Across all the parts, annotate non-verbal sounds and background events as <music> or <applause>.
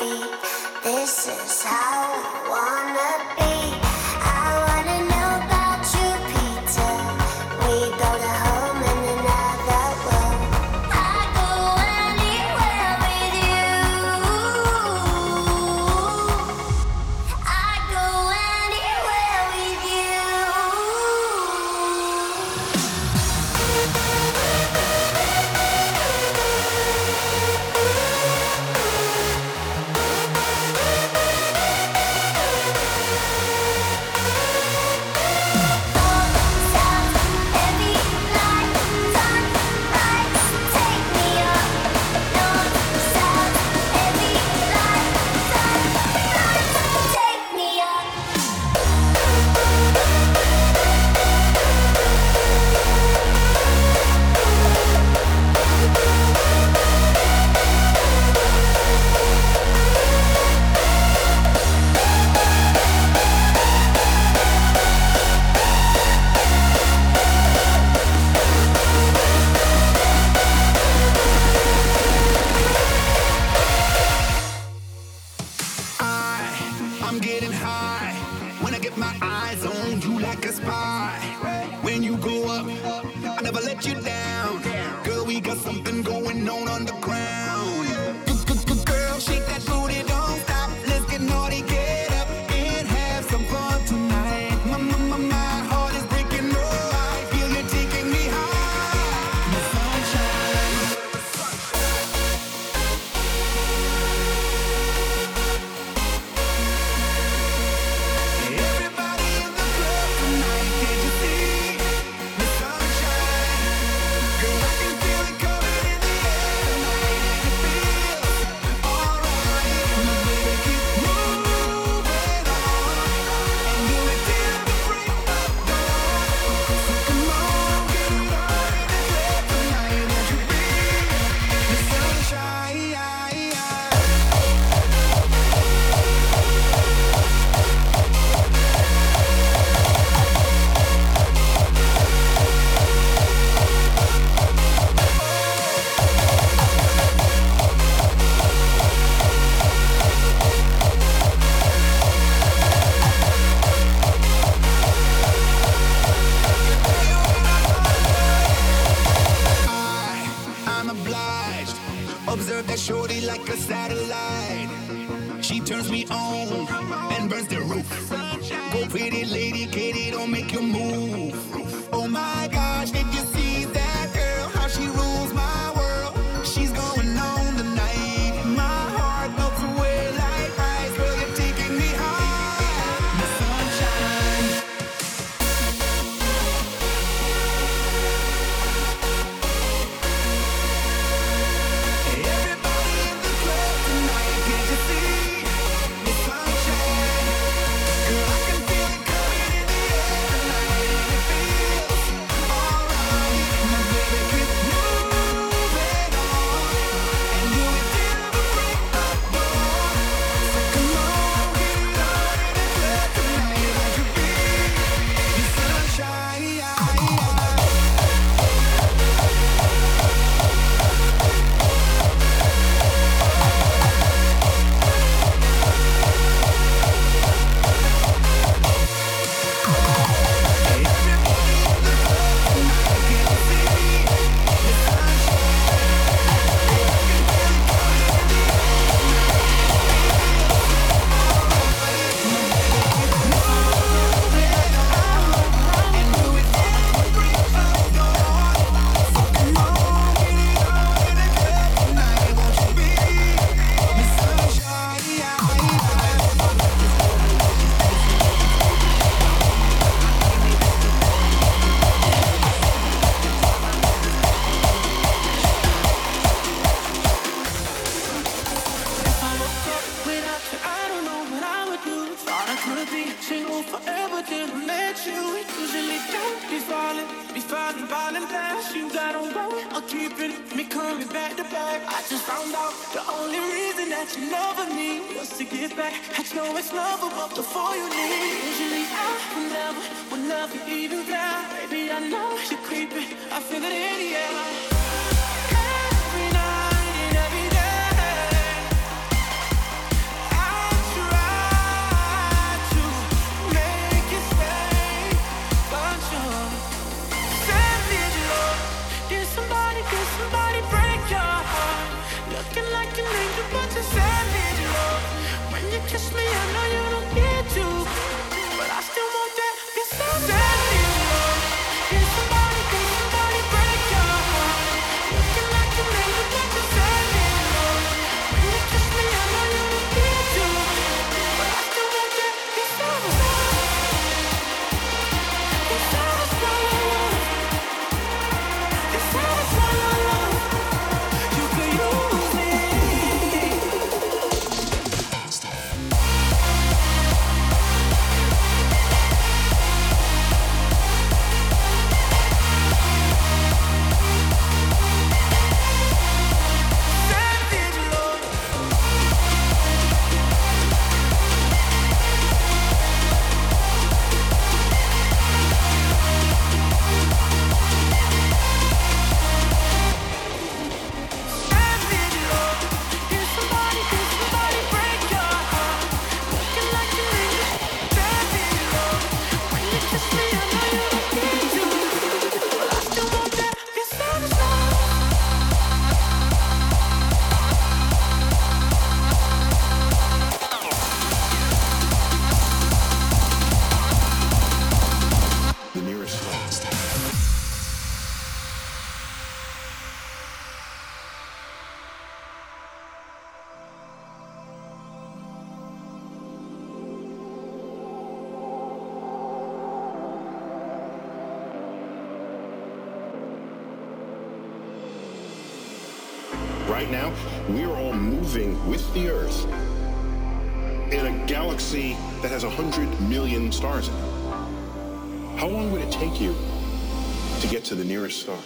forever, then I met you. Usually machines I don't. I'm keeping me coming back to back. I just found out the only reason that you loving me was to get back at your ex-lover, but before you leave, usually I would never, would never even down. Baby, I know you're creeping. I feel it in the air. Right million stars in it. How long would it take you to get to the nearest star?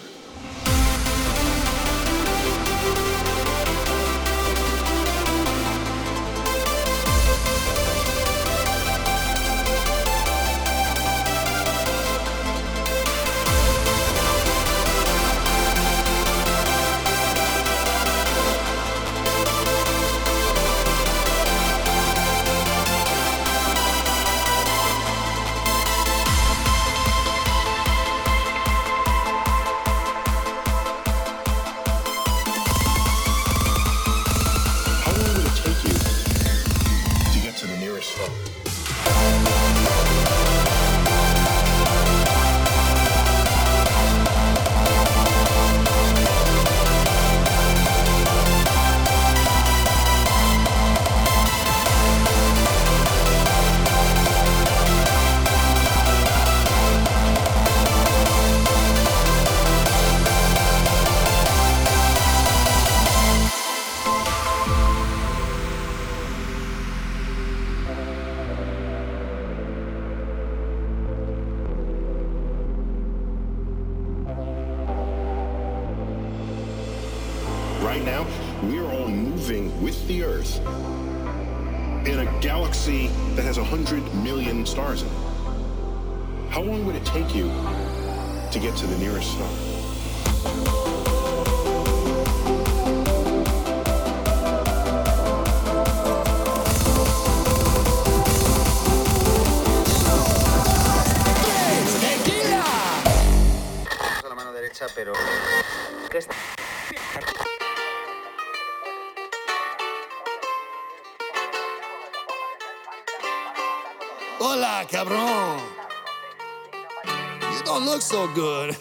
Good.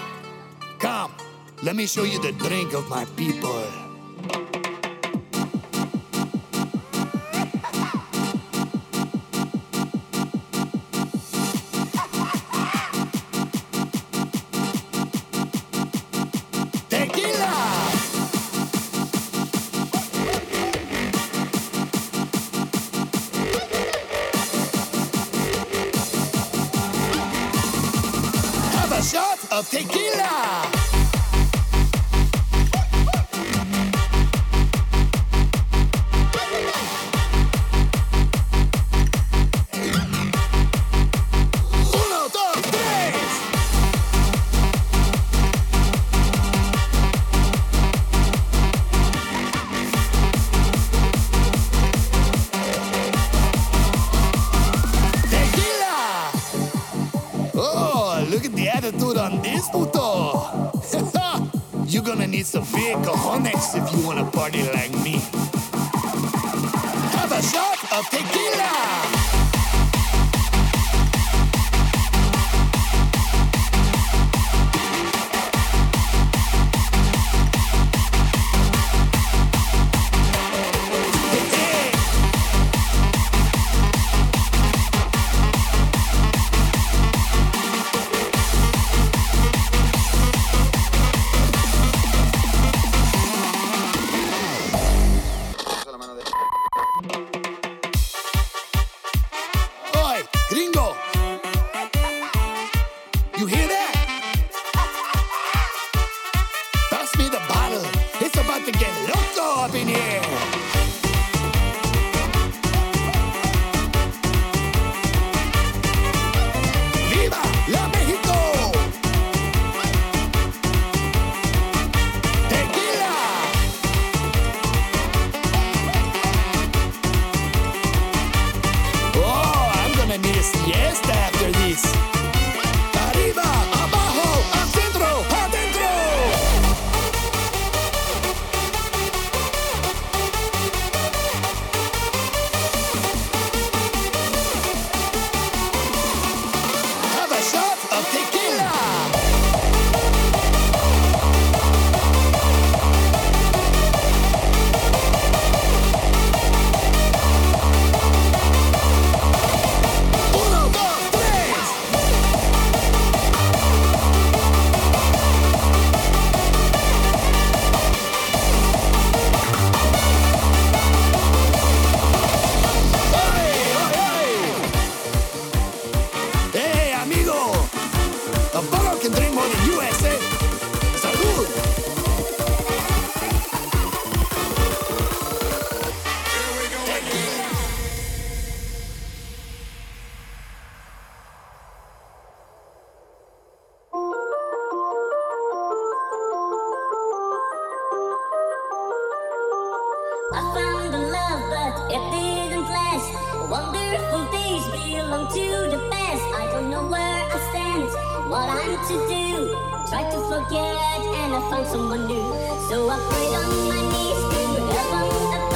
<laughs> Come, let me show you the drink of my people. of tequila. I found a love, but it didn't last. Wonderful days belong to the past. I don't know where I stand, what I'm to do. To forget, and I found someone new. So I prayed on my knees to heaven above.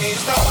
can't stop.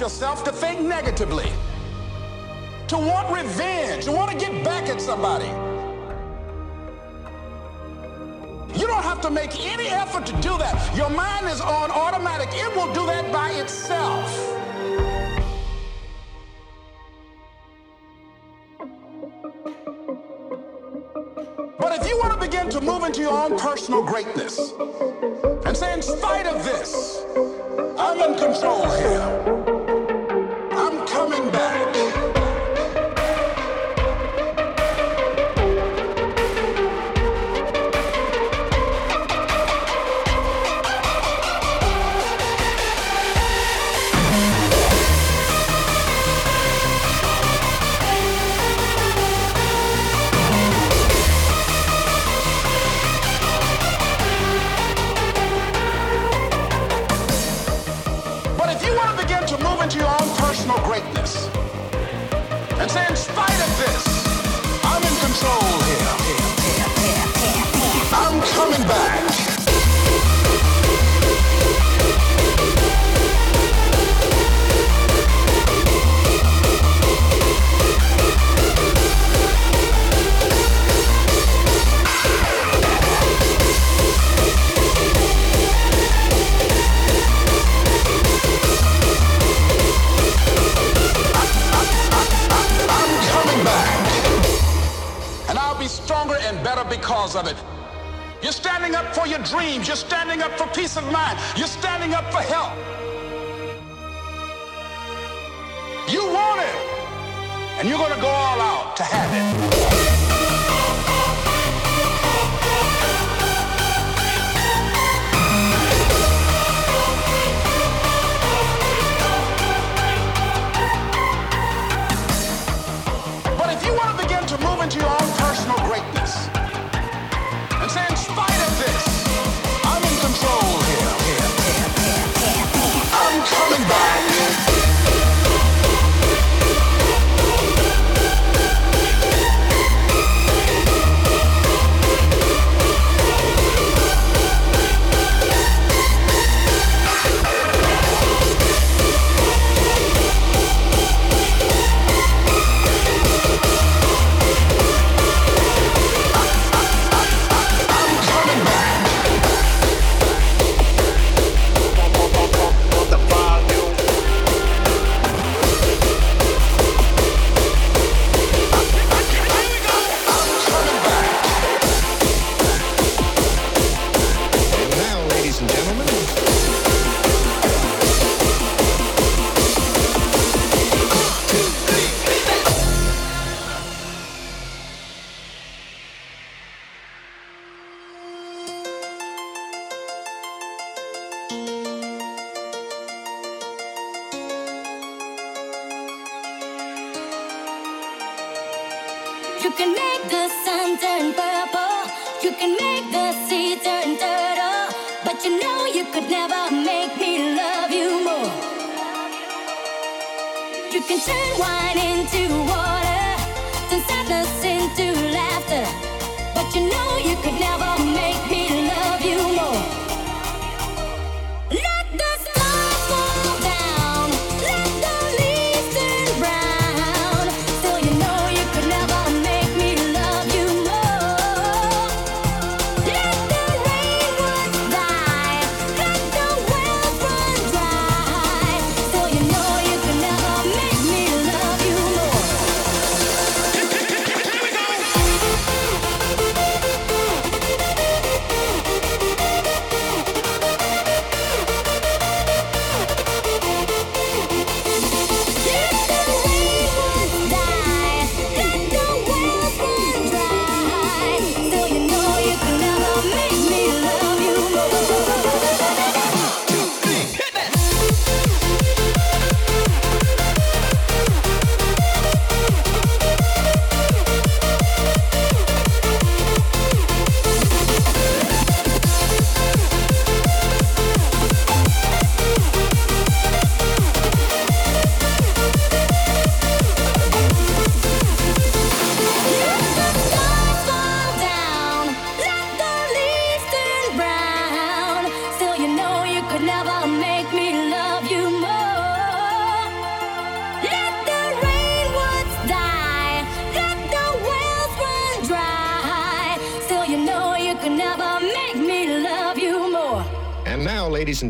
Yourself to think negatively, to want revenge, to want to get back at somebody. You don't have to make any effort to do that. Your mind is on automatic. It will do that by itself. But if you want to begin to move into your own personal greatness and say, in spite of this, I'm in control here.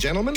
Gentlemen.